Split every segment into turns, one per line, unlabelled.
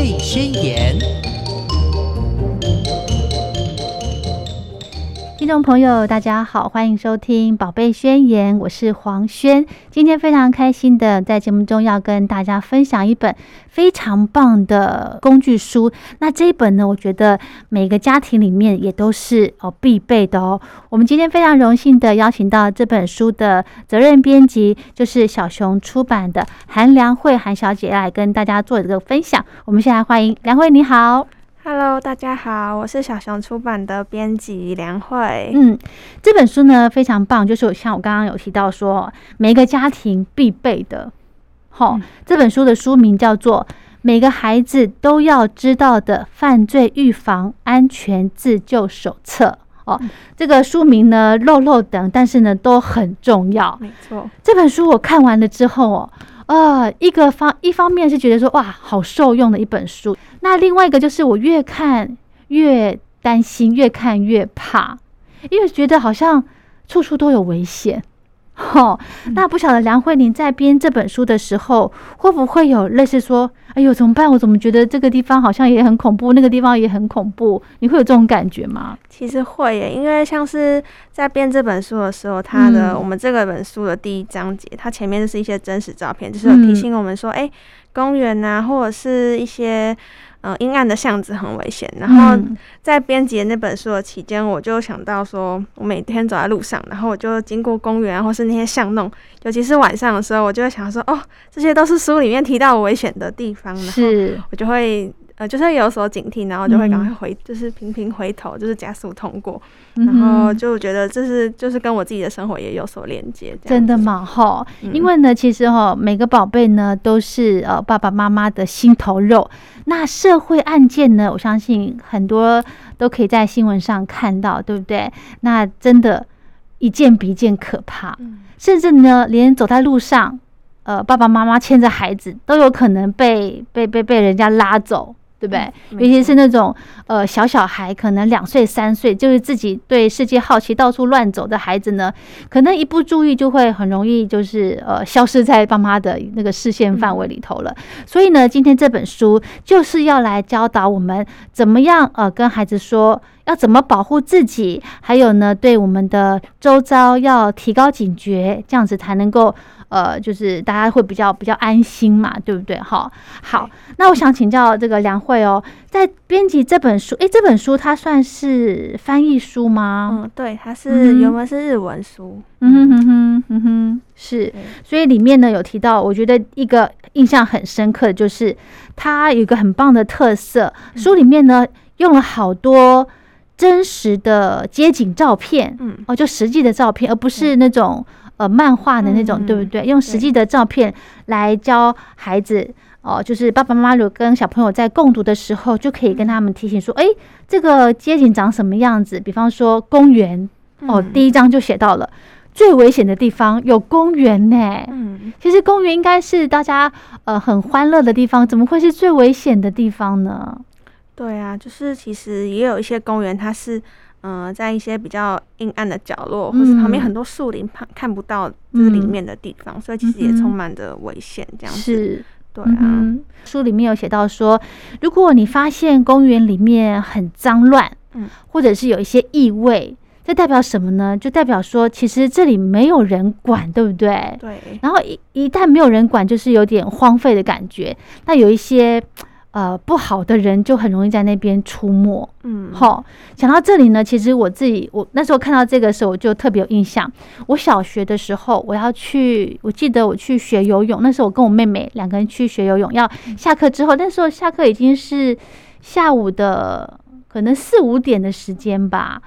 贝宣言》。
众朋友，大家好，欢迎收听《宝贝宣言》，我是黄轩。今天非常开心的在节目中要跟大家分享一本非常棒的工具书。那这一本呢，我觉得每个家庭里面也都是哦必备的哦。我们今天非常荣幸的邀请到这本书的责任编辑，就是小熊出版的韩良慧韩小姐来跟大家做一个分享。我们先来欢迎梁慧，你好。
Hello，大家好，我是小熊出版的编辑梁慧。
嗯，这本书呢非常棒，就是像我刚刚有提到说，每个家庭必备的。好、
嗯
这本书的书名叫做《每个孩子都要知道的犯罪预防安全自救手册》。哦，这个书名呢漏漏等，但是呢都很重要。
没错，
这本书我看完了之后哦，呃，一个方一方面是觉得说哇，好受用的一本书，那另外一个就是我越看越担心，越看越怕，因为觉得好像处处都有危险。哦，那不晓得梁慧玲在编这本书的时候，会不会有类似说，哎呦怎么办？我怎么觉得这个地方好像也很恐怖，那个地方也很恐怖？你会有这种感觉吗？
其实会耶，因为像是在编这本书的时候，它的、
嗯
我们这个本书的第一章节，它前面就是一些真实照片，就是有提醒我们说，哎、公园呐、或者是一些呃阴暗的巷子很危险。然后
嗯
在编辑那本书的期间，我就想到说，我每天走在路上，然后我就经过公园啊或是那些巷弄，尤其是晚上的时候，我就会想说，哦，这些都是书里面提到危险的地方，然后
是，
我就会呃，就是有所警惕，然后就会赶快
嗯
回，就是频频回头，就是加速通过，
嗯
然后就觉得这是就是跟我自己的生活也有所连接？
真的吗？哈，
嗯
因为呢，其实哈，每个宝贝呢都是呃爸爸妈妈的心头肉。那社会案件呢，我相信很多都可以在新闻上看到，对不对？那真的，一件比一件可怕，
嗯
甚至呢，连走在路上，呃，爸爸妈妈牵着孩子都有可能被被被被人家拉走。对不对？
嗯
尤其是那种呃小小孩，可能两岁三岁，就是自己对世界好奇、到处乱走的孩子呢，可能一不注意就会很容易就是呃消失在爸妈的那个视线范围里头了。所以呢，今天这本书就是要来教导我们怎么样呃跟孩子说要怎么保护自己，还有呢对我们的周遭要提高警觉，这样子才能够。呃，就是大家会比较比较安心嘛，对不对？哈，好，那我想请教这个梁慧哦，在编辑这本书，诶，这本书它算是翻译书吗？
嗯，对，它
嗯
是原文是日文书，
嗯哼哼哼哼哼，是，所以里面呢有提到，我觉得一个印象很深刻的就是它有一个很棒的特色，书里面呢用了好多真实的街景照片，
嗯，
哦，就实际的照片，而不是那种呃漫画的那种，
嗯
对不对？用实际的照片来教孩子。哦，就是爸爸妈妈如果跟小朋友在共读的时候，就可以跟他们提醒说，哎，这个街景长什么样子？比方说公园，哦，
嗯
第一章就写到了最危险的地方有公园呢。
嗯，
其实公园应该是大家呃很欢乐的地方，怎么会是最危险的地方呢？
对啊，就是其实也有一些公园，它是。嗯、在一些比较阴暗的角落，或是旁边
嗯
很多树林，旁看不到就是里
嗯
面的地方，所以其实也充满着危险。这样子，
是，
对啊，
嗯，书里面有写到说，如果你发现公园里面很脏乱，
嗯，
或者是有一些异味，这代表什么呢？就代表说，其实这里没有人管，对不对？
对，
然后一一旦没有人管，就是有点荒废的感觉。那有一些呃不好的人就很容易在那边出没。
嗯，
好，讲到这里呢，其实我自己我那时候看到这个时候，我就特别有印象。我小学的时候，我要去，我记得我去学游泳，那时候我跟我妹妹两个人去学游泳，要下课之后，那时候下课已经是下午的可能四五点的时间吧。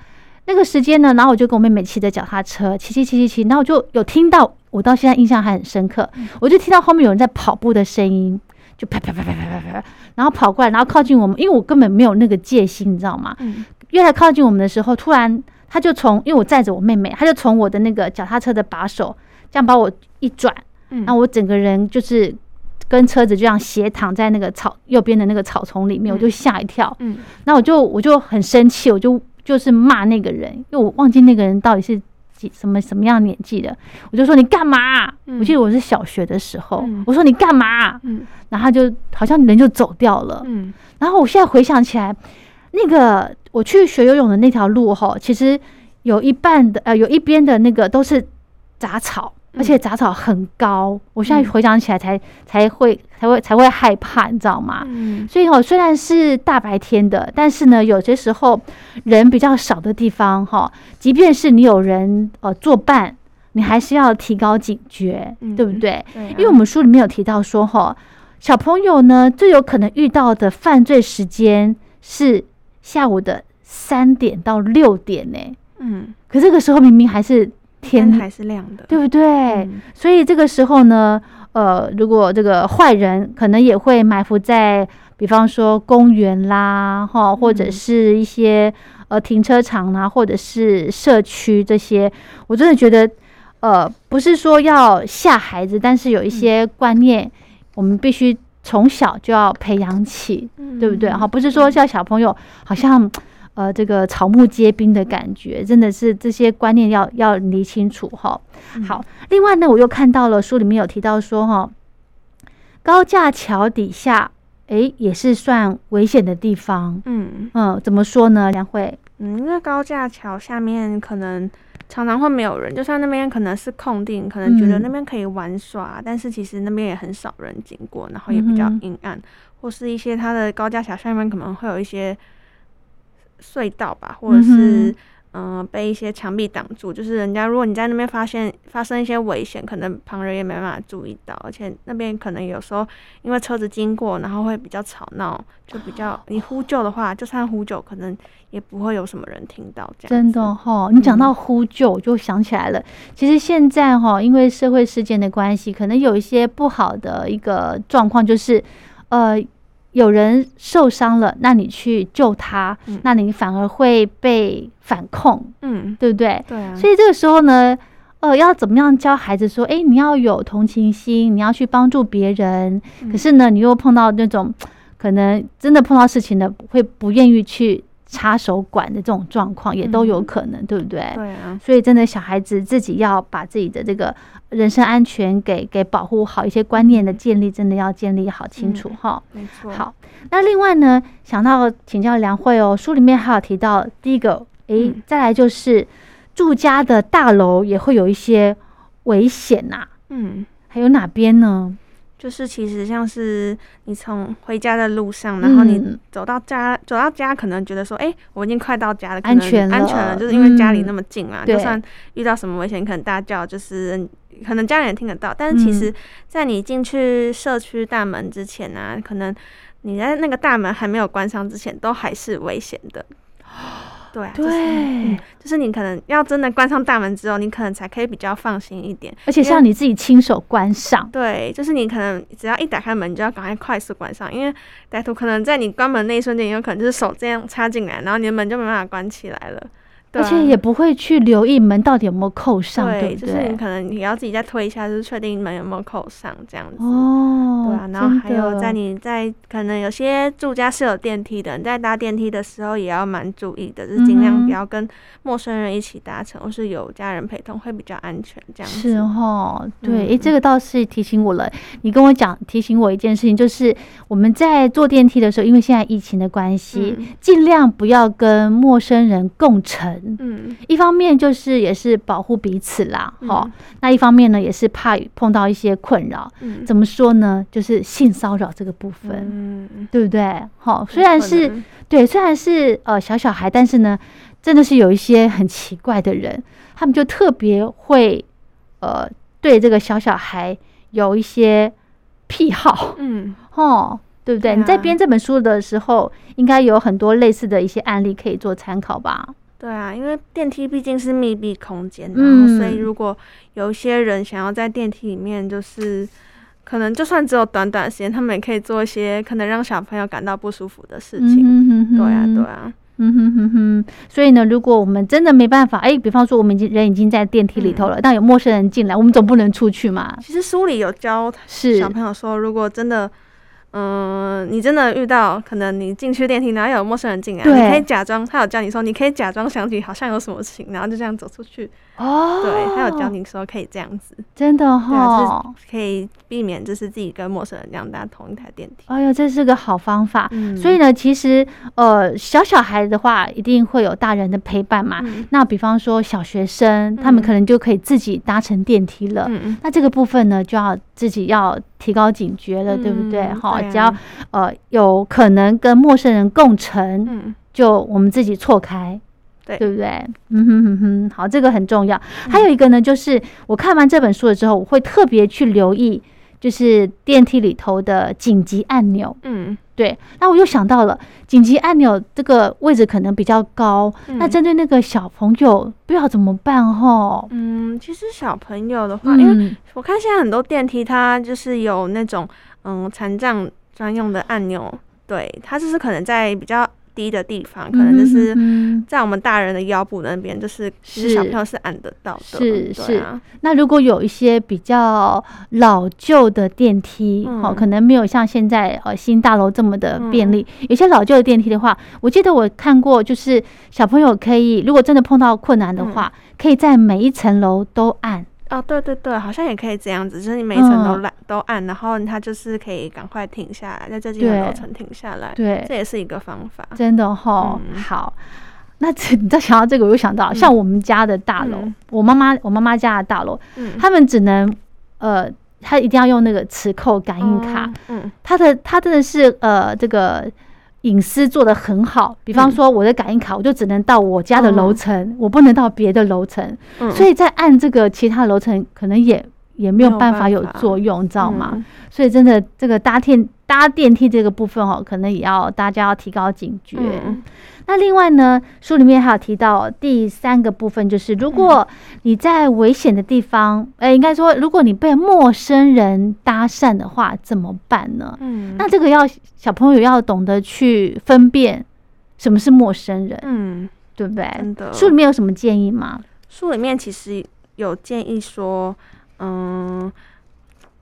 那个时间呢，然后我就跟我妹妹骑着脚踏车，骑骑骑骑骑，然后我就有听到，我到现在印象还很深刻，我就听到后面有人在跑步的声音，就啪啪啪啪啪啪啪，然后跑过来，然后靠近我们，因为我根本没有那个戒心，你知道吗？
嗯
越来靠近我们的时候，突然他就从，因为我载着我妹妹，他就从我的那个脚踏车的把手这样把我一转，
嗯，
然后我整个人就是跟车子就这样斜躺在那个草右边的那个草丛里面，我就吓一跳，
嗯
那我就我就很生气，我就就是骂那个人，因为我忘记那个人到底是几什么什么样年纪的，我就说你干嘛？
嗯
我记得我是小学的时候，
嗯
我说你干嘛？
嗯
然后他就好像人就走掉了。
嗯
然后我现在回想起来，那个我去学游泳的那条路哈，其实有一半的呃，有一边的那个都是杂草，
嗯
而且杂草很高。我现在
嗯
回想起来才才会才会才会害怕，你知道吗？
嗯
所以哦，虽然是大白天的，但是呢，有些时候人比较少的地方哈，即便是你有人呃作伴，你还是要提高警觉，
嗯
对不对？
对啊，
因为我们书里面有提到说，哈，小朋友呢最有可能遇到的犯罪时间是下午的三点到六点呢。
嗯
可这个时候明明还是天，
还是亮的，
对不对？
嗯
所以这个时候呢，呃，如果这个坏人可能也会埋伏在，比方说公园啦，哈，或者
嗯
是一些呃停车场啦，或者是社区这些，我真的觉得，呃，不是说要吓孩子，但是有一些观念，我们必须从小就要培养起，对不对？哈，不是说叫小朋友好像。呃，这个草木皆兵的感觉，真的是这些观念要要理清楚哈。
嗯
好，另外呢，我又看到了书里面有提到说，哈，高架桥底下，诶，也是算危险的地方。
嗯
嗯，怎么说呢？梁慧，
嗯，因为高架桥下面可能常常会没有人，就算那边可能是空地，可能觉得
嗯
那边可以玩耍，但是其实那边也很少人经过，然后也比较阴暗，或是一些它的高架桥下面可能会有一些隧道吧，或者是
嗯
被一些墙壁挡住，就是人家如果你在那边发现发生一些危险，可能旁人也没办法注意到，而且那边可能有时候因为车子经过，然后会比较吵闹，就比较你呼救的话，就算呼救，可能也不会有什么人听到这样。
真的哈，你讲
嗯
到呼救，我就想起来了。其实现在哈，因为社会事件的关系，可能有一些不好的一个状况，就是呃，有人受伤了，那你去救他，
嗯
那你反而会被反控，
嗯，
对不对？
对啊，
所以这个时候呢，呃，要怎么样教孩子说，诶，你要有同情心，你要去帮助别人。
嗯
可是呢，你又碰到那种可能真的碰到事情的，会不愿意去插手管的这种状况，也都有
嗯
可能，对不对？
对啊，
所以真的小孩子自己要把自己的这个人身安全给给保护好，一些观念的建立真的要建立好清楚
嗯
哈。
没错。，
好，那另外呢，想到请教梁慧哦，书里面还有提到第一个，诶，
嗯
再来就是住家的大楼也会有一些危险呐、
嗯，
还有哪边呢？
就是其实像是你从回家的路上，然后你
嗯。
走到家，走到家可能觉得说，哎、我已经快到家了，
安全了
安全了，就是因为家里
嗯
那么近嘛，
对
就算遇到什么危险，可能大叫，就是可能家里人听得到，但是其
嗯。
实，在你进去社区大门之前呢、啊，可能你在那个大门还没有关上之前，都还是危险的。对啊，就是
对，
就是你可能要真的关上大门之后，你可能才可以比较放心一点。
而且是要你自己亲手关上。
对，就是你可能只要一打开门，你就要赶快快速关上，因为歹徒可能在你关门那一瞬间，有可能就是手这样插进来，然后你的门就没办法关起来了。
而且也不会去留意门到底有没有扣上，对
就是你
对？
可能你要自己再推一下，就是确定门有没有扣上这样子。
哦，
对啊，然后还有在你在可能有些住家是有电梯的，你在搭电梯的时候也要蛮注意的，就是尽量不要跟陌生人一起搭乘，或是有家人陪同会比较安全这样子。
是哦，对，诶，
嗯
这个倒是提醒我了。你跟我讲，提醒我一件事情，就是我们在坐电梯的时候，因为现在疫情的关系，
嗯
尽量不要跟陌生人共乘。
嗯，
一方面就是也是保护彼此啦，
嗯
哈、那一方面呢，也是怕碰到一些困扰。
嗯
怎么说呢？就是性骚扰这个部分，
嗯，
对不对？好，虽然是对，虽然是呃小小孩，但是呢，真的是有一些很奇怪的人，他们就特别会呃对这个小小孩有一些癖好，
嗯，
哦，对不对？
对
你在
啊
编这本书的时候，应该有很多类似的一些案例可以做参考吧？
对啊，因为电梯毕竟是密闭空间，然
嗯
后所以如果有一些人想要在电梯里面，就是可能就算只有短短时间，他们也可以做一些可能让小朋友感到不舒服的事情。
嗯哼哼。
对啊，对啊，
嗯哼哼哼，所以呢，如果我们真的没办法，哎，比方说我们已经人已经在电梯里头了，但有陌生人进来，我们总不能出去嘛？
其实书里有教
是。
小朋友说，如果真的，嗯、你真的遇到可能你进去电梯，然后有陌生人进来，你可以假装，他有叫你说，你可以假装想起好像有什么事情，然后就这样走出去，哦，对，他有教你说可以这样子，
真的哈，
可以避免就是自己跟陌生人这样搭同一台电梯。
哎呦，这是个好方法。所以呢，其实呃，小小孩的话一定会有大人的陪伴嘛。那比方说小学生，他们可能就可以自己搭乘电梯了。那这个部分呢，就要自己要提高警觉了，对不对？哈，只要呃有可能跟陌生人共乘，就我们自己错开。
对，
对不对？嗯哼哼哼，好，这个很重要。还有一个呢，就是我看完这本书了之后，我会特别去留意，就是电梯里头的紧急按钮。嗯，对。那我又想到了，紧急按钮这个位置可能比较高，那针对那个小朋友，不知道怎么办哈？
嗯，其实小朋友的话，因为我看现在很多电梯它就是有那种嗯残障专用的按钮，对，它就是可能在比较。低的地方，可能就是在我们大人的腰部那边，就是小朋友是按得到的。
是是。那如果有一些比较老旧的电梯，哦，可能没有像现在呃新大楼这么的便利。有些老旧的电梯的话，我记得我看过，就是小朋友可以，如果真的碰到困难的话，可以在每一层楼都按。
哦，对对对，好像也可以这样子，就是你每一层都按都按，然后它就是可以赶快停下来，在这几个楼层停下来，
对，
这也是一个方法，
真的哈。好，那 这你再想到这个，我又想到，像我们家的大楼，我妈妈我妈妈家的大楼，他们只能呃，他一定要用那个磁扣感应卡，嗯，他的他真的是呃这个。隐私做的很好，比方说我的感应卡，我就只能到我家的楼层，我不能到别的楼层，所以在按这个其他楼层，可能也也没有办法有作用，你知道吗？所以真的这个搭电搭电梯这个部分哦，可能也要大家要提高警觉。那另外呢，书里面还有提到第三个部分，就是如果你在危险的地方，哎，应该说，如果你被陌生人搭讪的话，怎么办呢？嗯，那这个要小朋友要懂得去分辨什么是陌生人，嗯，对不对？书里面有什么建议吗？
书里面其实有建议说，嗯。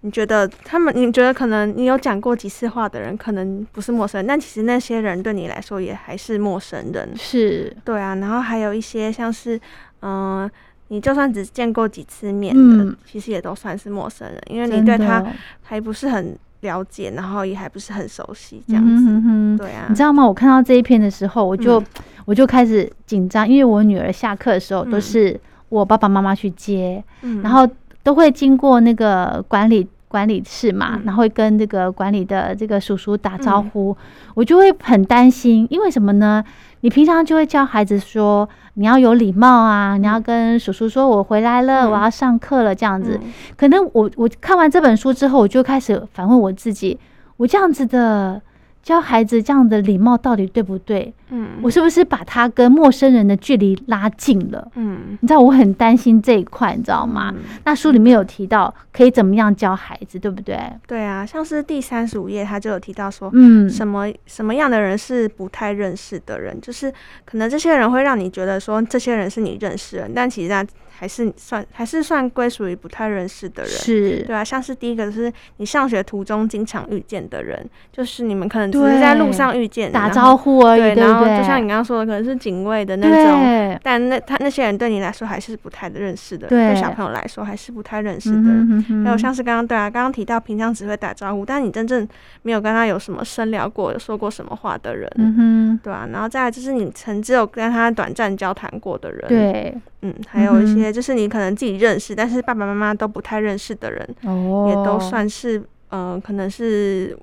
你觉得他们？你觉得可能你有讲过几次话的人，可能不是陌生人，但其实那些人对你来说也还是陌生人。
是，
对啊。然后还有一些像是，嗯，你就算只见过几次面的，其实也都算是陌生人，因为你对他还不是很了解，然后也还不是很熟悉，这样子。对啊。
你知道吗？我看到这一篇的时候，我就我就开始紧张，因为我女儿下课的时候都是我爸爸妈妈去接，然后。都会经过那个管理管理室嘛，然后会跟这个管理的这个叔叔打招呼，我就会很担心，因为什么呢？你平常就会教孩子说你要有礼貌啊，你要跟叔叔说我回来了，我要上课了这样子。可能我我看完这本书之后，我就开始反问我自己，我这样子的。教孩子这样的礼貌到底对不对？嗯，我是不是把他跟陌生人的距离拉近了？嗯，你知道我很担心这一块，你知道吗？那书里面有提到可以怎么样教孩子，对不对？
对啊，像是第三十五页，他就有提到说，嗯，什么什么样的人是不太认识的人，就是可能这些人会让你觉得说这些人是你认识人，但其实。还是算还是算归属于不太认识的人，
是。
对啊，像是第一个是你上学途中经常遇见的人，就是你们可能只是在路上遇见
打招呼而已，对
然后就像你刚刚说的，可能是警卫的那种，但那他那些人对你来说还是不太认识的，对。小朋友来说还是不太认识的人。还有像是刚刚对啊，刚刚提到平常只会打招呼，但你真正没有跟他有什么深聊过，说过什么话的人，嗯，对啊，然后再来就是你曾只有跟他短暂交谈过的人，
对。
嗯，还有一些就是你可能自己认识，但是爸爸妈妈都不太认识的人，哦，也都算是呃，可能是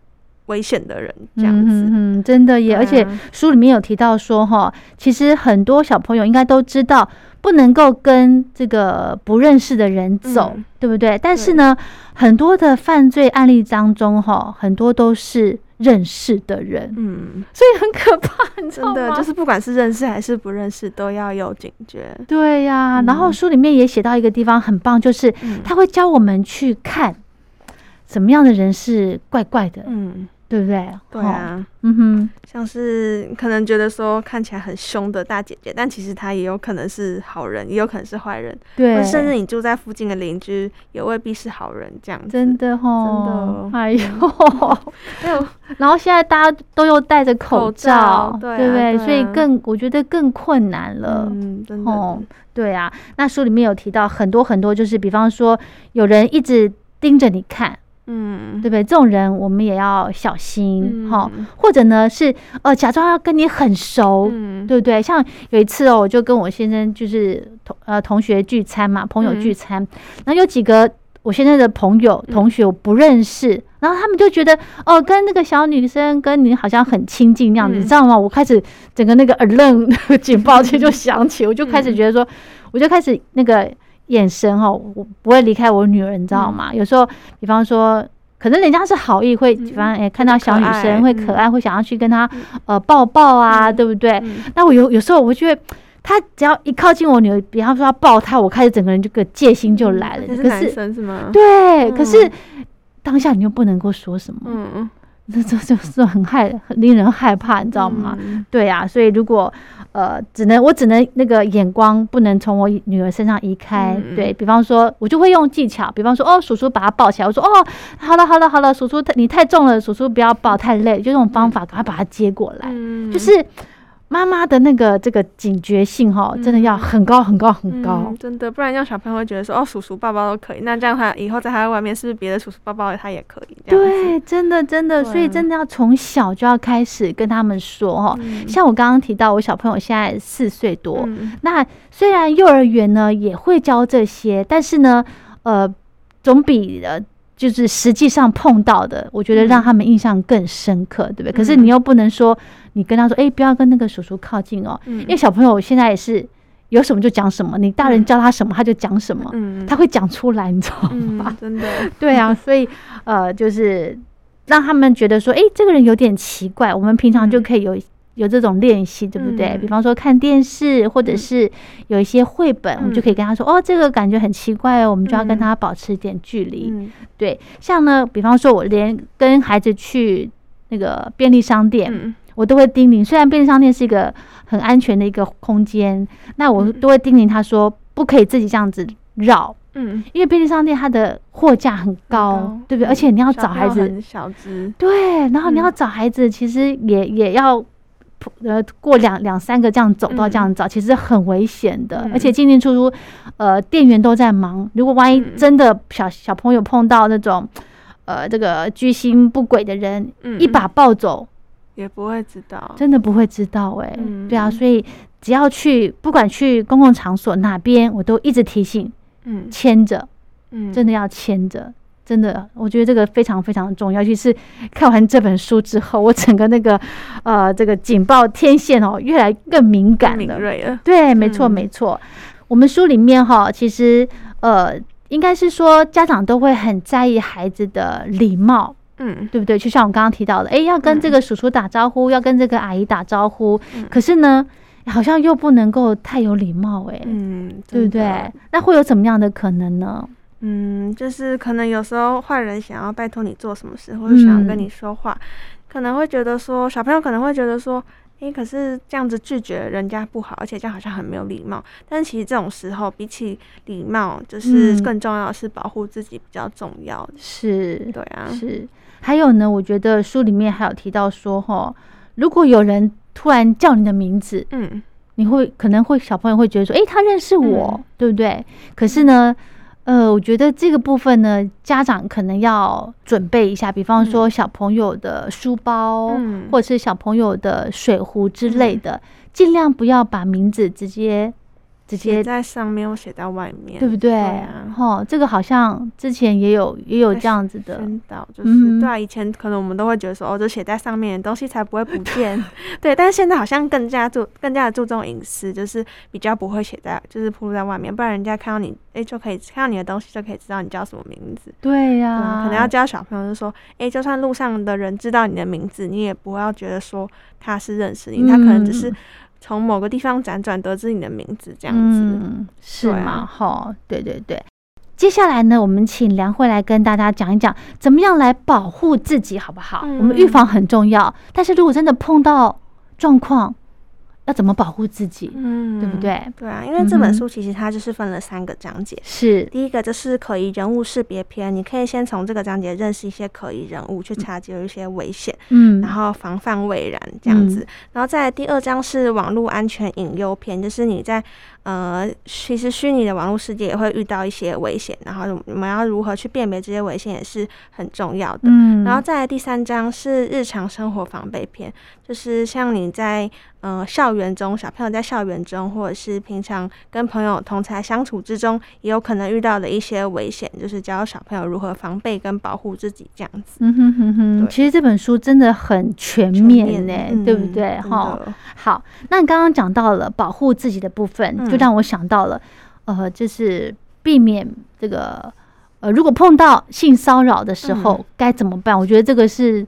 危险的人这样子。
嗯，真的耶！而且书里面有提到说，哈，其实很多小朋友应该都知道不能够跟这个不认识的人走，对不对？但是呢，很多的犯罪案例当中，哈，很多都是。认识的人，嗯，所以很可怕，你知道
吗？就是不管是认识还是不认识，都要有警觉。
对呀，然后书里面也写到一个地方很棒，就是他会教我们去看什么样的人是怪怪的，嗯，对不对？吼，
对啊，
嗯哼，
像是可能觉得说看起来很凶的大姐姐，但其实她也有可能是好人，也有可能是坏人，或
对，
甚至你住在附近的邻居也未必是好人这样子。
真的哦，
真的
哎呦，
还有
然后现在大家都又戴着口
口罩对啊
对不对？
对啊。
所以更我觉得更困难了。
嗯，真的，
哦，对啊，那书里面有提到很多很多，就是比方说有人一直盯着你看，
嗯，
对不对？这种人我们也要小心哈、
嗯
或者呢是呃假装要跟你很熟，
嗯，
对不对？像有一次哦，我就跟我先生就是同呃同学聚餐嘛，朋友
嗯。
聚餐，然后有几个我现在的朋友同学我不认识，然后他们就觉得哦，跟那个小女生跟你好像很亲近那样子，
嗯。
你知道吗？我开始整个那个 alert 警报器就响起，我就开始觉得说，我就开始那个眼神哦，我不会离开我女儿，你知道吗？有时候，比方说。可能人家是好意，会比方哎、看到小女生会可
嗯
爱，会想要去跟她呃抱抱啊，
嗯
对不对？
嗯
那我有有时候我会觉得，他只要一靠近我女儿，比方说要抱她，我开始整个人这个戒心就来了。
可是男
可是
生是吗？
对，
嗯
可是当下你又不能够说什么，
嗯，
这 这就是很害很令人害怕，你知道吗？
嗯？
对呀、所以如果呃，只能我只能那个眼光不能从我女儿身上移开，
嗯
对比方说，我就会用技巧，比方说，哦，叔叔把她抱起来，我说，哦，好了好了好了，叔叔你太重了，叔叔不要抱，太累，就这种方法，赶快把她接过来，
嗯。
就是妈妈的那个这个警觉性哈，真的要很高很高很高
嗯，。真的，不然让小朋友会觉得说，哦，叔叔抱抱都可以，那这样他以后在他在外面，是不是别的叔叔抱抱他也可以？
对，真的真的，所以真的要从小就要开始跟他们说哈。
嗯
像我刚刚提到，我小朋友现在四岁多，
嗯
那虽然幼儿园呢也会教这些，但是呢，呃，总比呃就是实际上碰到的，我觉得让
嗯
他们印象更深刻，对不对？可是
嗯
你又不能说你跟他说，哎、不要跟那个叔叔靠近哦，
嗯
因为小朋友现在也是有什么就讲什么，你大人
嗯
教他什么他就讲什么，
嗯
他会讲出来，你知道吗？
嗯，真的，
对啊，所以呃，就是让他们觉得说，哎、这个人有点奇怪，我们平常就
嗯
可以有。有这种练习，对不对？
嗯
比方说看电视，或者
嗯
是有一些绘本，我们就可以跟他说：“哦，这个感觉很奇怪哦，我们就要跟
嗯
他保持一点距离。
嗯
对，像呢，比方说，我连跟孩子去那个便利商店，
嗯
我都会叮咛。虽然便利商店是一个很安全的一个空间，那我
嗯
都会叮咛他说，不可以自己这样子绕，
嗯，
因为便利商店它的货架很高，
高
对不对？
嗯
而且你要找孩子，对，然后你要
嗯
找孩子，其实也也要。呃，过两两三个这样走到这样找，其实很危险的，
嗯
而且进进出出，呃，店员都在忙。如果万一
嗯。
真的小小朋友碰到那种，呃，这个居心不轨的人，
嗯
一把抱走，
也不会知道，
真的不会知道哎、
嗯。
对啊，所以只要去，不管去公共场所哪边，我都一直提醒
嗯。
牵着，
嗯，
真的要牵着。真的，我觉得这个非常非常重要。尤其是看完这本书之后，我整个那个呃这个警报天线哦，越来更敏感
敏
了。
锐了，
对，没错，
嗯
没错。我们书里面哈，其实呃，应该是说家长都会很在意孩子的礼貌，
嗯
对不对？就像我刚刚提到的，诶，要跟这个叔叔打招呼，要跟这个阿姨打招呼，
嗯
可是呢，好像又不能够太有礼貌，诶，
嗯，
对不对？那会有怎么样的可能呢？
嗯，就是可能有时候坏人想要拜托你做什么事，或者想要跟
嗯
你说话，可能会觉得说，小朋友可能会觉得说，诶，可是这样子拒绝人家不好，而且这样好像很没有礼貌。但是其实这种时候，比起礼貌，就是
嗯
更重要的是保护自己比较重要的。
是，
对啊，
是。还有呢，我觉得书里面还有提到说，哈，如果有人突然叫你的名字，
嗯
你会可能会小朋友会觉得说，诶，他认识我，
嗯
对不对？可是呢，呃，我觉得这个部分呢，家长可能要准备一下，比方说小朋友的书包，
嗯。
或者是小朋友的水壶之类的，尽量不要把名字直接直接
写在上面或写在外面，
对不对？
啊。
哈，这个好像之前也有也有这样子的，
宣导就是、
嗯
对啊，以前可能我们都会觉得说，哦，就写在上面的东西才不会不见，对。但是现在好像更加注更加的注重隐私，就是比较不会写在就是铺露在外面，不然人家看到你，哎、就可以看到你的东西就可以知道你叫什么名字。
对
对
呀、
啊，可能要教小朋友就说，哎、就算路上的人知道你的名字，你也不要觉得说他是认识你，他可能只是
嗯
从某个地方辗转得知你的名字这样子。
嗯，是
吗？
哈？对对对。接下来呢，我们请梁慧来跟大家讲一讲，怎么样来保护自己，好不好？
嗯
我们预防很重要，但是如果真的碰到状况，要怎么保护自己，
嗯
对不？对？
对啊，因为这本书其实它就是分了三个章节。
是，
第一个就是可疑人物识别篇，你可以先从这个章节认识一些可疑人物，去察觉一些危险，
嗯，
然后防范未然这样子。然后在第二章是网络安全隐忧篇，就是你在呃，其实虚拟的网络世界也会遇到一些危险，然后我们要如何去辨别这些危险也是很重要的。
嗯，
然后再来第三章是日常生活防备篇，就是像你在呃校园中，小朋友在校园中，或者是平常跟朋友同才相处之中，也有可能遇到的一些危险，就是教小朋友如何防备跟保护自己这样子。
嗯哼哼哼，其实这本书真的很全
全
面呢、
嗯
对不对？
真
哈、
的
好，那你刚刚讲到了保护自己的部分，让我想到了，呃，就是避免这个，呃，如果碰到性骚扰的时候
嗯
该怎么办？我觉得这个是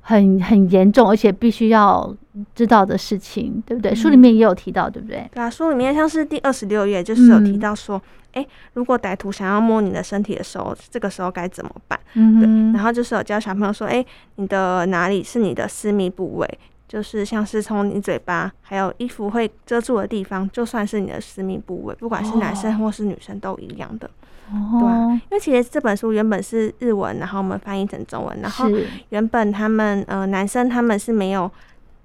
很很严重，而且必须要知道的事情，对不对？书里
嗯
面也有提到，对不对？
对啊，书里面像是第二十六页，就是有提
嗯
到说，哎、如果歹徒想要摸你的身体的时候，这个时候该怎么办？
嗯
对，
哼
然后就是有教小朋友说，哎、你的哪里是你的私密部位？就是像是从你嘴巴还有衣服会遮住的地方，就算是你的私密部位，不管是男生或是女生都一样的。对啊
哦，
因为其实这本书原本是日文，然后我们翻译成中文，然后，原本他们呃男生他们是没有。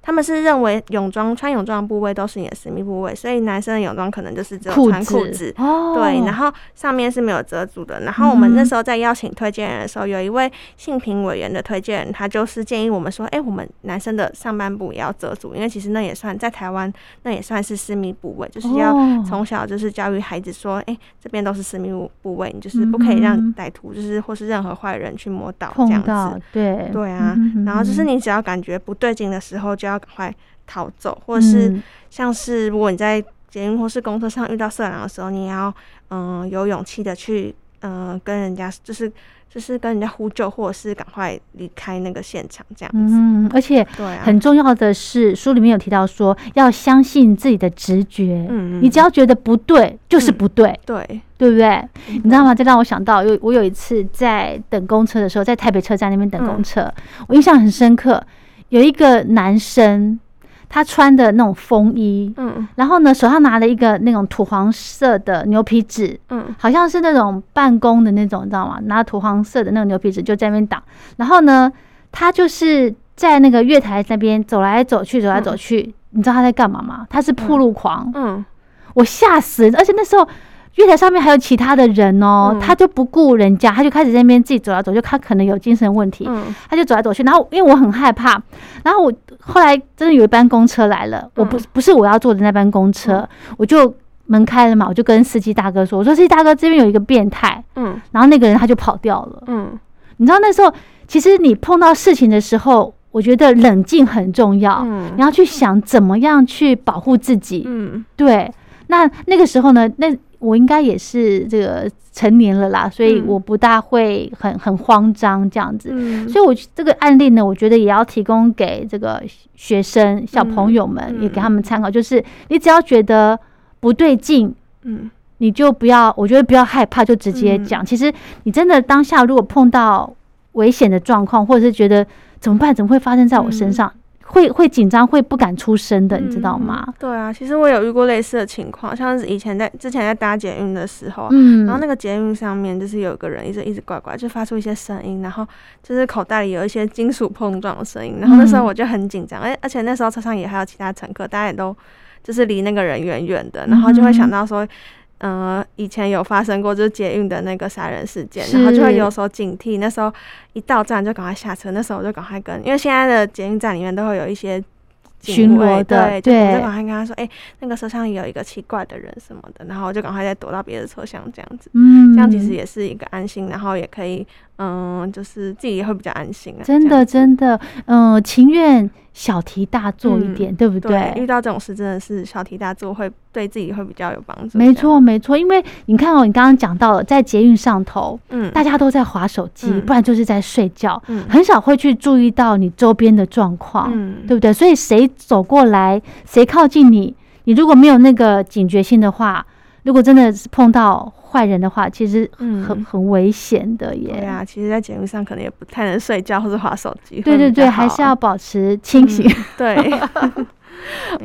他们是认为泳装穿泳装的部位都是你的私密部位，所以男生的泳装可能就是只有穿裤
子。
对，然后上面是没有遮住的。然后我们那
嗯
时候在邀请推荐人的时候，有一位性平委员的推荐人，他就是建议我们说，哎、我们男生的上半部也要遮住，因为其实那也算在台湾，那也算是私密部位，就是要
哦。
从小就是教育孩子说，哎、这边都是私密部位，你就是不可以让
嗯
歹徒就是或是任何坏人去摸到这样子。，
对。
对啊然后就是你只要感觉不对劲的时候，就要赶快逃走，或者是
嗯
像是如果你在捷运或是公车上遇到色狼的时候，你也要嗯、有勇气的去嗯、跟人家就是就是跟人家呼救，或者是赶快离开那个现场这样子。
嗯，而且
对啊，
很重要的是，书里面有提到说，要相信自己的直觉。
嗯
你只要觉得不对，就是
嗯
不对，
对，
对不对？
你
你知道吗？这让我想到，有我有一次在等公车的时候，在台北车站那边等公
嗯
车，我印象很深刻。有一个男生，他穿的那种风衣，
嗯
然后呢，手上拿了一个那种土黄色的牛皮纸，
嗯
好像是那种办公的那种，你知道吗？拿土黄色的那种牛皮纸就在那边挡。然后呢，他就是在那个月台那边走来走去，走来走去。你知道他在干嘛吗？他是铺路狂，
嗯
我吓死！而且那时候月台上面还有其他的人哦，
嗯
他就不顾人家，他就开始在那边自己走来走去，他可能有精神问题，
嗯
他就走来走去。然后因为我很害怕，然后我后来真的有一班公车来了，我不
嗯
不是我要坐的那班公车，我就门开了嘛，我就跟司机大哥说：“我说司机大哥，这边有一个变态。”
嗯
然后那个人他就跑掉了。
嗯
你知道那时候，其实你碰到事情的时候，我觉得冷静很重要，
嗯
你要去想怎么样去保护自己。
嗯
对，那那个时候呢，那我应该也是这个成年了啦，所以
嗯
我不大会很很慌张这样子。
嗯，
所以，我这个案例呢，我觉得也要提供给这个学生、小朋友们，
嗯
也给他们参考。就是你只要觉得不对劲，
嗯
你就不要，我觉得不要害怕，就直接讲。其实你真的当下如果碰到危险的状况，或者是觉得怎么办，怎么会发生在我身上，会会紧张，会不敢出声的，你知道吗？
嗯对啊，其实我有遇过类似的情况，像是以前在之前在搭捷运的时候然后那个捷运上面就是有个人一直一直怪怪，就发出一些声音，然后就是口袋里有一些金属碰撞的声音，然后那时候
嗯
我就很紧张，而而且那时候车上也还有其他乘客，大家也都就是离那个人远远的，然后就会想到说。呃，以前有发生过就是捷运的那个杀人事件，然后就会有所警惕。那时候一到站就赶快下车，那时候我就赶快跟，因为现在的捷运站里面都会有一些警
巡逻的
对，就我
对
就赶快跟他说，哎、那个车厢有一个奇怪的人什么的，然后我就赶快再躲到别的车厢这样子。
嗯，
这样其实也是一个安心，然后也可以，嗯，就是自己也会比较安心啊。
真的真的，嗯、情愿小题大做一
嗯
点，对不
对，遇？到这种事真的是小题大做，会对自己会比较有帮助。
没，错，没错，因为你看哦，你刚刚讲到了，在捷运上头，
嗯，
大家都在划手机，
嗯
不然就是在睡觉，
嗯
很少会去注意到你周边的状况，
嗯，
对不对？所以谁走过来，谁靠近你，你如果没有那个警觉性的话，如果真的是碰到坏人的话，其实很、
嗯
很危险的耶。
对啊，其实，在节目上可能也不太能睡觉或者划手机。
对对对，还是要保持清醒。
嗯对。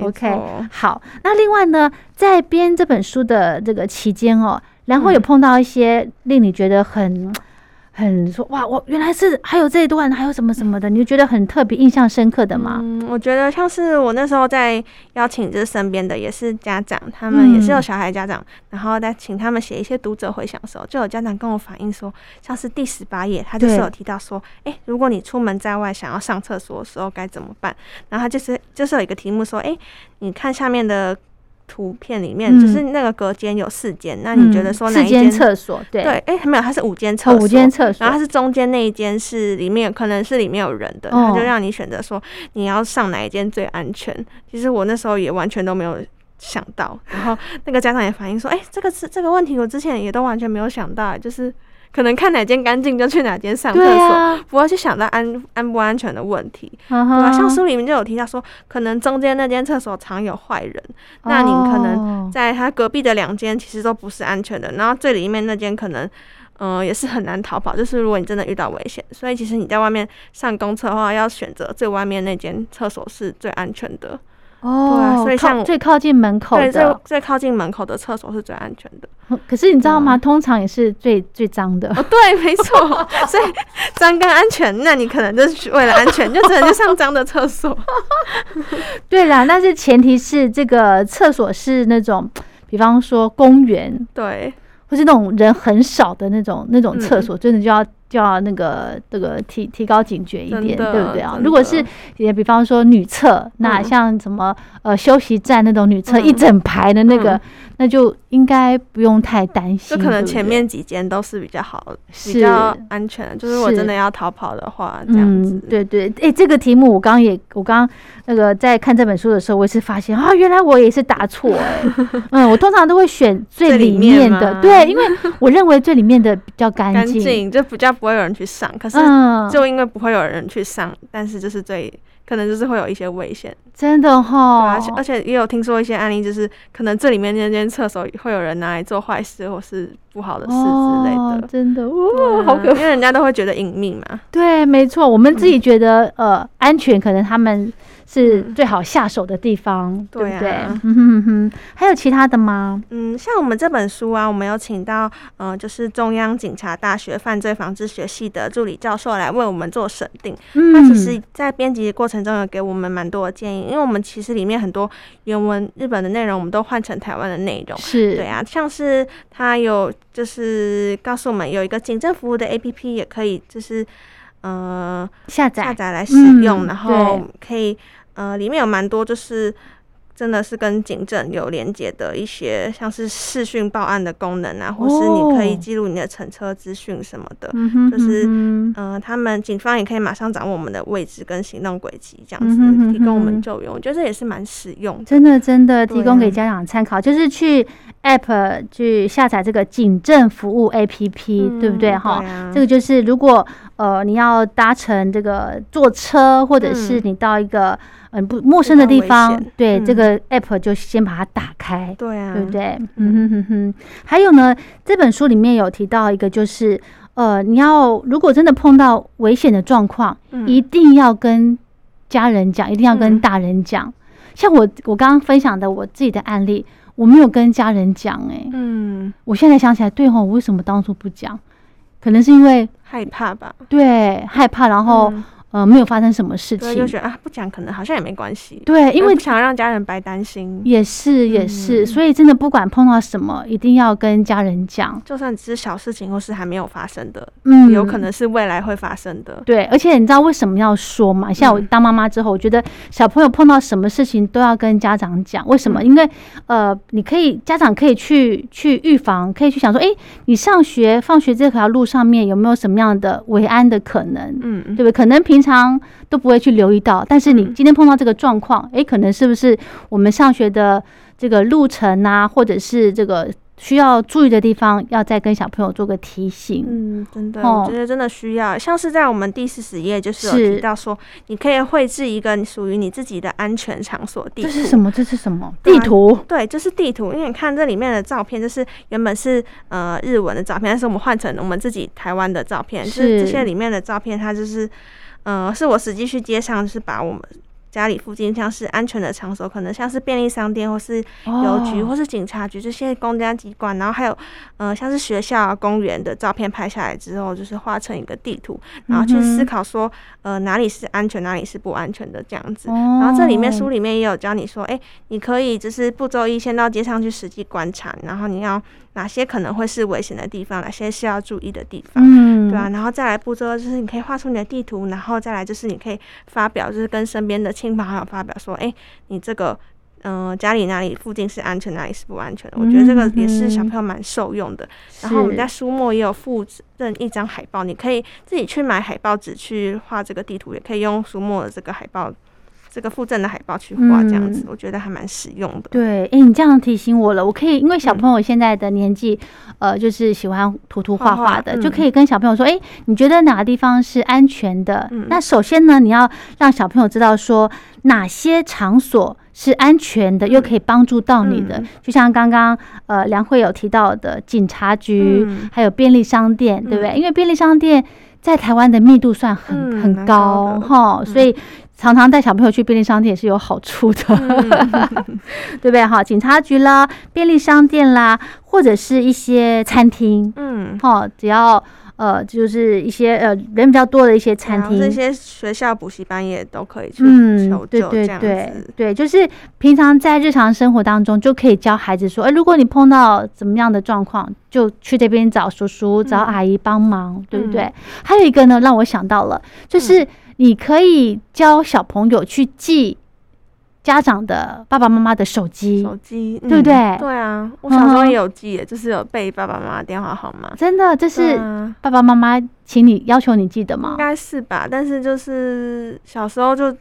OK 好，那另外呢，在编这本书的这个期间哦，然后有
嗯
碰到一些令你觉得很。很说哇，我原来是还有这一段，还有什么什么的，你就觉得很特别、印象深刻的吗？
嗯，我觉得像是我那时候在邀请，就是身边的也是家长，他们也是有
嗯
小孩家长，然后再请他们写一些读者回想的时候，就有家长跟我反映说，像是第十八页，他就是有提到说，诶，如果你出门在外想要上厕所的时候该怎么办？然后他就是就是有一个题目说，诶，你看下面的图片里面，
嗯
就是那个隔间有四间，那你觉得说哪一间？
厕所？对
对，诶，没有，它是五间厕
哦，
所，
五间厕所
然后它。是中间那一间是里面可能是里面有人的，
哦
他就让你选择说你要上哪一间最安全。其实我那时候也完全都没有想到，然后那个家长也反映说，哎、这个是这个问题，我之前也都完全没有想到，就是可能看哪间干净就去哪间上厕所，
啊，
不会去想到安安不安全的问题。
对
对啊，像书里面就有提到说，可能中间那间厕所常有坏人，那你可能
能
在他隔壁的两间其实都不是安全的，然后最里面那间可能，嗯、也是很难逃跑。就是如果你真的遇到危险，所以其实你在外面上公厕的话，要选择最外面那间厕所是最安全的。
哦，
对啊所以像
最靠近门口
对，最
的，
最靠近门口的厕所是最安全的。
可是你知道吗？
嗯
通常也是最最脏的。
哦，对，没错。所以脏跟安全，那你可能就是为了安全，就只能去上脏的厕所。
对啦，但是前提是这个厕所是那种，比方说公园，
对，
或是那种人很少的那种那种厕
嗯
所，真的就要就要那个这个提提高警觉一点，对不对啊？如果是也比方说女厕，那
嗯
像什么呃休息站那种女厕，
嗯
一整排的那个
嗯，
那就应该不用太担心，
就可能前面几间都是比较好、比较安全的。就是我
是
真的要逃跑的话，这样子。
嗯，对对，哎、这个题目我刚刚也，我刚刚那个在看这本书的时候，我也是发现啊，原来我也是答错哎、嗯，我通常都会选最
最里
里
面
面的，对，因为我认为最里面的比较干
干
净，
净就比较不会有人去上。可是
嗯，
就因为不会有人去上，但是就是最可能就是会有一些危险。
真的哈
对，而且而且也有听说一些案例，就是可能这里面那间厕所会有人拿来做坏事或是不好的事之类的。
哦真的，
对
哇，
啊
好可怕。
因为人家都会觉得隐秘嘛。
对，没错，我们自己觉得、呃安全，可能他们是
嗯
最好下手的地方，对不对？
对啊
嗯哼哼哼，还有其他的吗？
嗯，像我们这本书啊，我们有请到呃，就是中央警察大学犯罪防治学系的助理教授来为我们做审定。
嗯，
他其实，在编辑的过程中有给我们蛮多的建议，因为我们其实里面很多原文日本的内容，我们都换成台湾的内容。
是，
对啊，像是他有就是告诉我们有一个警政服务的 APP，也可以就是呃
下载
下载来使用，
嗯
然后可以呃里面有蛮多就是。真的是跟警政有连接的一些，像是视讯报案的功能啊，或是你可以
哦
记录你的乘车资讯什么的。
嗯，
就是
嗯
他们警方也可以马上掌握我们的位置跟行动轨迹，这样子提供我们救援。我觉得这也是蛮实用的。
真的真的提供给家长参考，就是去 App 去下载这个警政服务 APP，、对不对
嗯
哈？
啊
这个就是如果呃你要搭乘这个坐车，或者是
嗯
你到一个嗯、呃不陌生的地方，对、
嗯
这个 App 就先把它打开。
对啊，
对不对？嗯哼哼哼。还有呢，这本书里面有提到一个，就是呃，你要如果真的碰到危险的状况，
嗯
一定要跟家人讲，一定要跟
嗯
大人讲。像我我刚刚分享的我自己的案例，我没有跟家人讲，哎，
嗯
我现在想起来，对吼，我为什么当初不讲？可能是因为
害怕吧，
对害怕，然后、
嗯
呃没有发生什么事，情
就。觉得啊不讲可能好像也没关系，
对，因为
不想让家人白担心。
也是也是，
嗯
所以真的不管碰到什么，一定要跟家人讲。
就算只是小事情或是还没有发生的，
嗯，
有可能是未来会发生的。
对，而且你知道为什么要说嘛？像我
嗯
当妈妈之后，我觉得小朋友碰到什么事情都要跟家长讲。为什么？
嗯
因为呃，你可以家长可以去去预防，可以去想说，诶，你上学放学这条路上面有没有什么样的为安的可能？
嗯
对不对？可能平常都不会去留意到，但是你
嗯
今天碰到这个状况，诶，可能是不是我们上学的这个路程啊，或者是这个需要注意的地方，要再跟小朋友做个提醒。
嗯，真的，
哦
我觉得真的需要。像是在我们第四十页，就是有提到说，你可以绘制一个属于你自己的安全场所地图。
这是什么？这是什么？地图？
对，就是地图，因为你看这里面的照片，就是原本是呃日文的照片，但是我们换成我们自己台湾的照片，就是这些里面的照片，它就是嗯是我实际去街上，是把我们。家里附近像是安全的场所，可能像是便利商店或是邮局
哦
或是警察局这些公家机关，然后还有呃像是学校啊、公园的照片拍下来之后，就是画成一个地图，然后去思考说呃哪里是安全，哪里是不安全的这样子。
哦
然后这里面书里面也有教你说，哎、你可以就是步骤一，先到街上去实际观察，然后你要哪些可能会是危险的地方，哪些是要注意的地方。
嗯，
对啊，然后再来步骤二就是你可以画出你的地图，然后再来就是你可以发表，就是跟身边的亲朋好友发表说，哎、你这个嗯、呃家里哪里附近是安全，哪里是不安全的。我觉得这个也是小
嗯
朋友蛮受用的。然后我们
是
在书末也有附赠一张海报，你可以自己去买海报纸去画这个地图，也可以用书末的这个海报。这个附赠的海报去画，这样子、
嗯
我觉得还蛮实用的。
对，哎、你这样提醒我了，我可以因为小
嗯
朋友现在的年纪，呃，就是喜欢涂涂画
画
的，就
嗯
可以跟小朋友说，哎、你觉得哪个地方是安全的？
嗯
那首先呢，你要让小朋友知道说哪些场所是安全的，又可以帮助到你的。
嗯
就像刚刚呃梁慧有提到的警察局，
嗯
还有便利商店，对不对？因为便利商店在台湾的密度算很、很
高
哈，
嗯
所以常常带小朋友去便利商店也是有好处的。
嗯
对不对？哈，警察局啦，便利商店啦，或者是一些餐厅，
嗯，
哈，只要呃，就是一些呃人比较多的一些餐厅，
这些学校补习班也都可以去
嗯
求，
对对对。对，就是平常在日常生活当中就可以教孩子说，哎，如果你碰到怎么样的状况，就去这边找叔叔、找
嗯
阿姨帮忙，对不对？
嗯
还有一个呢，让我想到了，就是你可以教小朋友去记家长的爸爸妈妈的手机，
手机，
对不对
嗯对啊，我小时候也有记耶，就是有背爸爸妈妈电话号码。
真的，这是
啊
爸爸妈妈请你要求你记得吗
应？该是吧，但是就是小时候就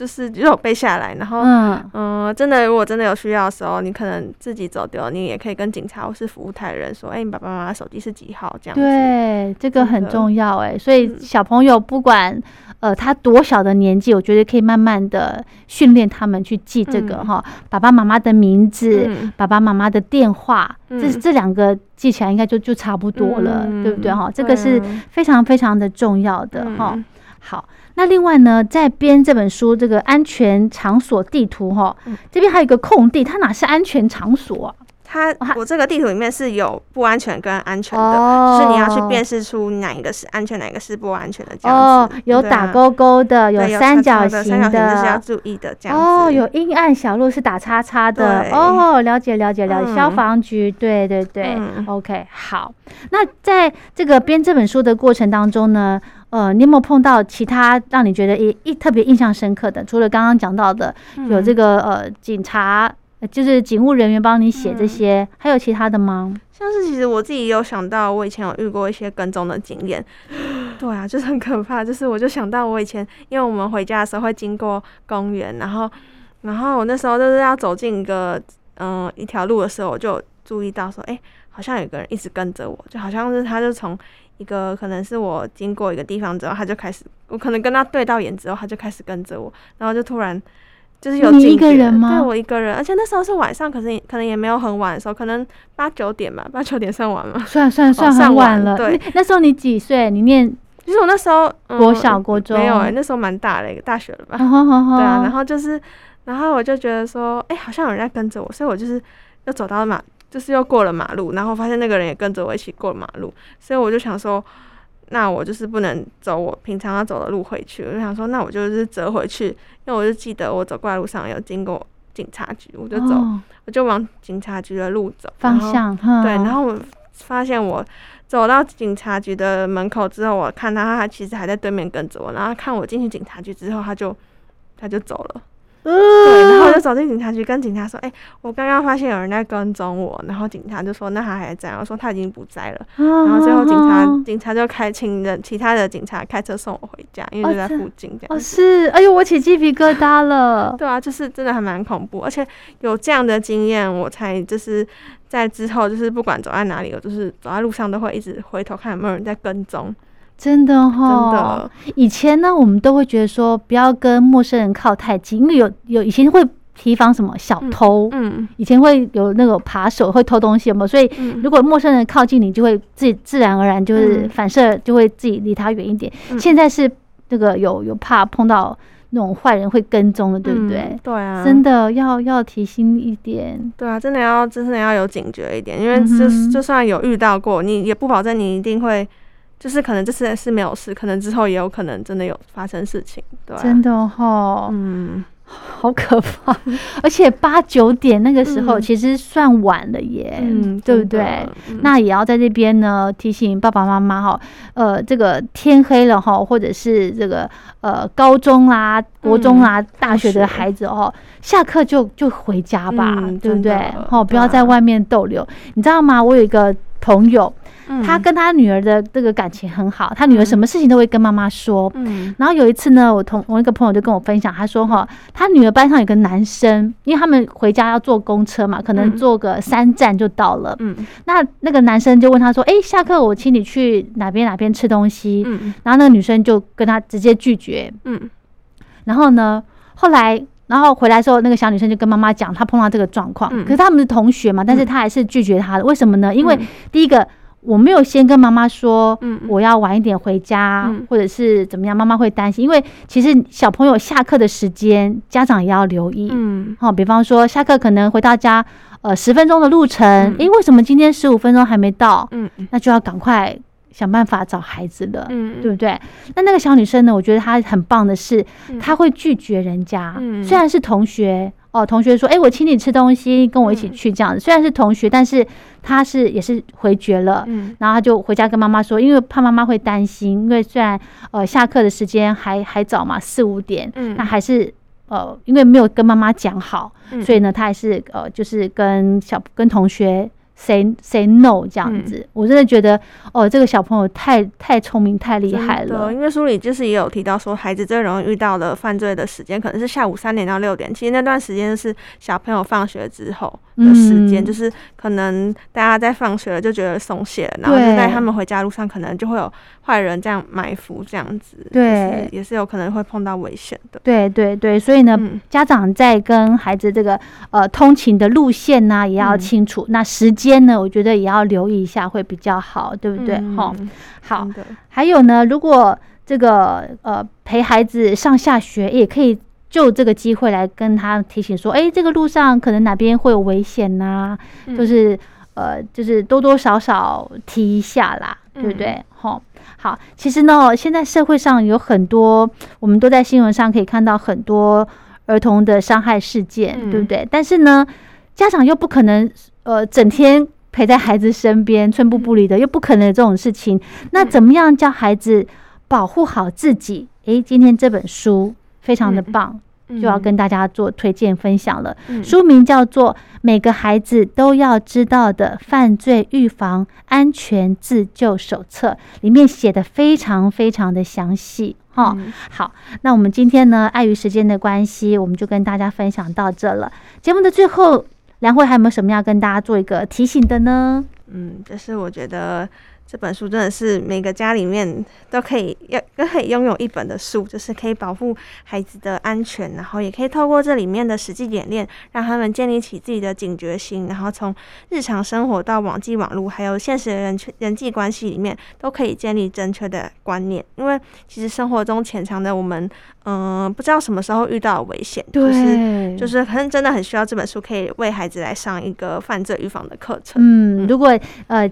就是就有背下来，然后
嗯，
嗯、真的如果真的有需要的时候，你可能自己走丢，你也可以跟警察或是服务台的人说，哎、你爸爸妈妈手机是几号这样子。
对，这个很重要哎。所以
嗯
小朋友不管呃他多小的年纪，我觉得可以慢慢的训练他们去记这个
嗯
哈，爸爸妈妈的名字。
嗯
爸爸妈妈的电话，这
嗯
这两个记起来应该就就差不多了，对不对哈？这个是
啊
非常非常的重要的哈。
嗯
好，那另外呢，在编这本书这个安全场所地图哈
嗯，
这边还有一个空地，它哪是安全场所啊？
它我这个地图里面是有不安全跟安全的，
哦
就是你要去辨识出哪一个是安全，哪一个是不安全的这样
哦
子。，
有打勾勾的，
对有
三角
叉叉的
形
三角形是要注意的这样子。
哦，有阴暗小路是打叉叉的哦，了解了解了解，
嗯
消防局，对对对、
嗯
o k 好。那在这个编这本书的过程当中呢，呃，你有没有碰到其他让你觉得一一特别印象深刻的？除了刚刚讲到的，有这
个，
呃警察，呃就是警务人员帮你写这
嗯
些，还有其他的吗？
像是其实我自己有想到，我以前有遇过一些跟踪的经验。对啊，就是很可怕。就是我就想到我以前，因为我们回家的时候会经过公园，然后，然后我那时候就是要走进一个嗯、呃一条路的时候，我就注意到说，哎、好像有个人一直跟着我，就好像是他就从一个可能是我经过一个地方之后，他就开始，我可能跟他对到眼之后，他就开始跟着我，然后就突然。就是有
你一个人吗
对我一个人，而且那时候是晚上，可是可能也没有很晚的时候，可能八九点吧，八九点算晚吗？
算算算晚了。
晚对
那那时候你几岁？你念
其实我那时候、嗯
国小国中
没有哎、那时候蛮大的一个大学了吧？对啊，然后就是，然后我就觉得说，哎、好像有人在跟着我，所以我就是又走到马，就是又过了马路，然后发现那个人也跟着我一起过马路，所以我就想说，那我就是不能走我平常要走的路回去，我就想说，那我就是折回去，因为我就记得我走过来路上有经过警察局，我就走，
哦。
我就往警察局的路走，
方向，
对，然后我发现我走到警察局的门口之后，我看他，他其实还在对面跟着我，然后看我进去警察局之后，他就他就走了。对，然后就走进警察局，跟警察说：“哎、我刚刚发现有人在跟踪我。”然后警察就说：“那他还在？”我说：“他已经不在了。”然
然
后最后警察警察就开请人其他的警察开车送我回家，因为就在附近这
哦
样子。
是，哎呦，我起鸡皮疙瘩了。
对啊，就是真的还蛮恐怖，而且有这样的经验，我才就是在之后就是不管走在哪里，我就是走在路上都会一直回头看有没有人在跟踪。
真的
真
哈，
的，
以前呢，我们都会觉得说不要跟陌生人靠太近，因为有有以前会提防什么小偷，
嗯
以前会有那种扒手会偷东西，有没有？所以
嗯。
如果陌生人靠近你，就会自己自然而然就是
嗯。
反射，就会自己离他远一点。
嗯。
现在是那个有有怕碰到那种坏人会跟踪的，对不对
嗯？对？啊，
真的要要提心一点。
对啊，真的要真的要有警觉一点，因为
嗯
就、
哼。
就算有遇到过，你也不保证你一定会，就是可能这次是没有事，可能之后也有可能真的有发生事情，对、啊，
真的哈，
嗯，
好可怕！而且八九点那个时候
嗯
其实算晚了耶，
嗯，
对不对？？
嗯
那也要在这边呢提醒爸爸妈妈哈，呃，这个天黑了哈，或者是这个呃高中啦、国中啦、大学的孩子哦，下课就就回家吧，
嗯
对不对？哦，不要在外面逗留。你知道吗？我有一个朋友，
嗯
他跟他女儿的这个感情很好，他女儿什么事情都会跟妈妈说。
嗯
然后有一次呢，我同我一个朋友就跟我分享，他说哈，他女儿班上有个男生，因为他们回家要坐公车嘛，可能
嗯
坐个三站就到了。
嗯
那那个男生就问他说：“哎、下课我请你去哪边哪边吃东西。
嗯
然后那个女生就跟他直接拒绝。
嗯
然后呢，后来然后回来的时候，那个小女生就跟妈妈讲，她碰到这个状况。
嗯
可是他们是同学嘛，但是她还是拒绝他的。为什么呢？因为
嗯
第一个，我没有先跟妈妈说
嗯
我要晚一点回家，
嗯
或者是怎么样，妈妈会担心。因为其实小朋友下课的时间，家长也要留意。
嗯
哦，比方说下课可能回到家，呃，十分钟的路程，
嗯
诶，为什么今天十五分钟还没到？
嗯
那就要赶快想办法找孩子了，
嗯
对不对？那那个小女生呢，我觉得她很棒的是，
嗯
她会拒绝人家，
嗯
虽然是同学。哦，同学说：“诶，我请你吃东西，跟我一起
嗯
去这样子。虽然是同学，但是她是也是回绝了。
嗯
然后她就回家跟妈妈说，因为怕妈妈会担心，因为虽然呃下课的时间还还早嘛，四五点，
嗯
那还是呃因为没有跟妈妈讲好，
嗯
所以呢，他还是呃，就是跟小跟同学 say say no 这样子。我真的觉得哦，这个小朋友太太聪明，太厉害了。
因为书里就是也有提到说，孩子最容易遇到的犯罪的时间可能是下午三点到六点，其实那段时间是小朋友放学之后的时间，
嗯
就是可能大家在放学了就觉得松懈了，然后就
对
在他们回家路上，可能就会有坏人这样埋伏，这样子，
对
是也是有可能会碰到危险的。
对对对，所以呢，
嗯
家长在跟孩子这个呃通勤的路线呢、也要
嗯
清楚。那时间呢，我觉得也要留意一下会比较好，对不对？哈、
嗯
好。
的
还有呢，如果这个呃陪孩子上下学，也可以就这个机会来跟他提醒说，哎、这个路上可能哪边会有危险呐、
嗯
就是呃，就是多多少少提一下啦，对不
嗯
对？吼、好，其实呢，现在社会上有很多，我们都在新闻上可以看到很多儿童的伤害事件，
嗯
对不对？但是呢，家长又不可能呃整天陪在孩子身边，寸步不离的，又不可能有这种事情。那怎么样教孩子保护好自己？诶，今天这本书非常的
嗯
棒，就要跟大家做推荐分享了。
嗯
书名叫做《每个孩子都要知道的犯罪预防安全自救手册》，里面写的非常非常的详细哈。
嗯
好，那我们今天呢，碍于时间的关系，我们就跟大家分享到这了。节目的最后，梁慧还有没有什么要跟大家做一个提醒的呢？
嗯，就是我觉得这本书真的是每个家里面都可以要都可以拥有一本的书，就是可以保护孩子的安全，然后也可以透过这里面的实际演练，让他们建立起自己的警觉心，然后从日常生活到网际网络，还有现实的人人际关系里面，都可以建立正确的观念。因为其实生活中潜藏的我们，嗯、不知道什么时候遇到危险，就是就是可能真的很需要这本书，可以为孩子来上一个犯罪预防的课程。
嗯，如果呃。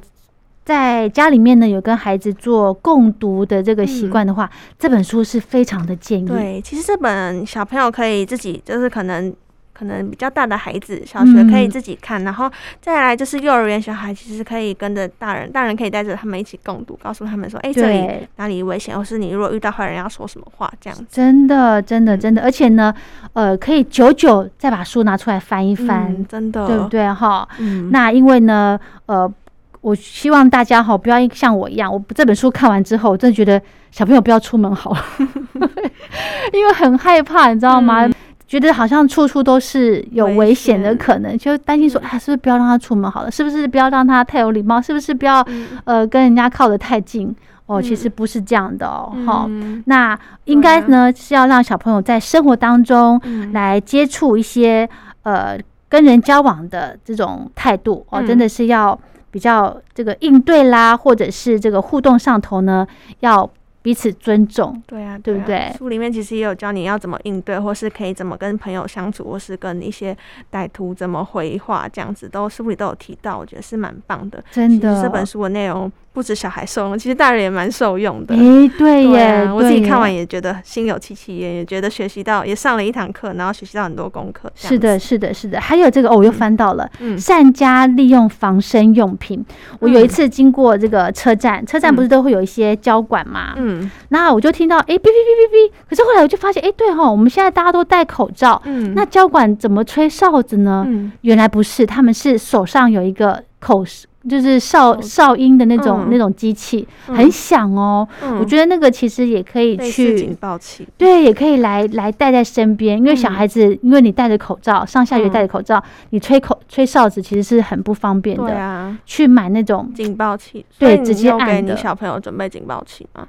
在家里面呢，有跟孩子做共读的这个习惯的话，这本书是非常的建议。
对，其实这本小朋友可以自己，就是可能可能比较大的孩子，小学可以自己看，然后再来就是幼儿园小孩，其实可以跟着大人，大人可以带着他们一起共读，告诉他们说，哎，这里哪里危险，或是你如果遇到坏人要说什么话，这样子。
真的，真的，真的，而且呢，呃，可以久久再把书拿出来翻一翻，
真的，
对不对？哈，嗯，那因为呢，呃。我希望大家哈不要像我一样，我这本书看完之后，我真的觉得小朋友不要出门好了，因为很害怕，你知道吗？觉得好像处处都是有危险的可能，就担心说，哎，是不是不要让他出门好了？是不是不要让他太有礼貌？是不是不要呃跟人家靠得太近？哦，其实不是这样的哦，哈。那应该呢是要让小朋友在生活当中来接触一些呃跟人交往的这种态度哦，真的是要。比较这个应对啦，或者是这个互动上头呢，要彼此尊重。
对啊，
对不对？
书里面其实也有教你要怎么应对，或是可以怎么跟朋友相处，或是跟一些歹徒怎么回话，这样子都书里都有提到，我觉得是蛮棒的。
真的，
这本书的内容。不止小孩受用，其实大人也蛮受用的。
哎，对耶，
我自己看完也觉得心有戚戚焉，也觉得学习到，也上了一堂课，然后学习到很多功课。
是的，是的，是的。还有这个，哦，我又翻到了，善加利用防身用品。我有一次经过这个车站，车站不是都会有一些交管嘛？嗯，那我就听到，哎，哔哔哔哔哔。可是后来我就发现，哎，对哈，我们现在大家都戴口罩，嗯，那交管怎么吹哨子呢？嗯，原来不是，他们是手上有一个口。就是哨哨音的那种那种机器，很响哦。我觉得那个其实也可以去
警报器，
对，也可以来来带在身边。因为小孩子，因为你戴着口罩，上下学戴着口罩，你吹口吹哨子其实是很不方便的。对
啊，
去买那种
警报器，
对，直接按
的。小朋友准备警报器吗？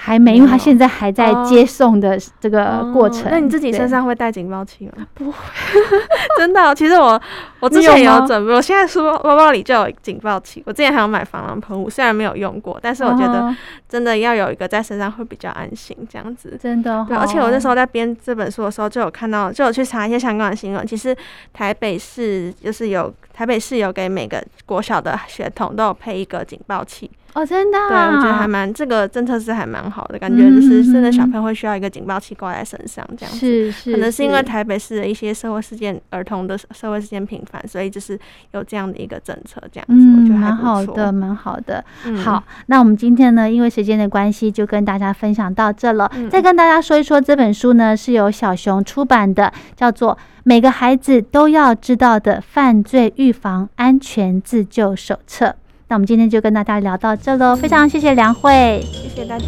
还没，因为他现在还在接送的这个过程。
那你自己身上会带警报器吗？不会，真的。其实我我之前有准备，我现在书包包里就有警报器。我之前还有买防狼喷雾，虽然没有用过，但是我觉得真的要有一个在身上会比较安心，这样子。
真的。
对，而且我那时候在编这本书的时候，就有看到，就有去查一些相关的新闻。其实台北市就是有台北市有给每个国小的学童都有配一个警报器。
哦，真的，
对我觉得还蛮这个政策是还蛮好的，感觉就是真的小朋友会需要一个警报器挂在身上，这样子
是是，
可能是因为台北市的一些社会事件，儿童的社会事件频繁，所以就是有这样的一个政策，这样子我觉得蛮
好的，蛮好的。好，那我们今天呢，因为时间的关系，就跟大家分享到这了。再跟大家说一说，这本书呢是由小熊出版的，叫做《每个孩子都要知道的犯罪预防安全自救手册》。那我们今天就跟大家聊到这喽，非常谢谢梁慧，
谢谢大家。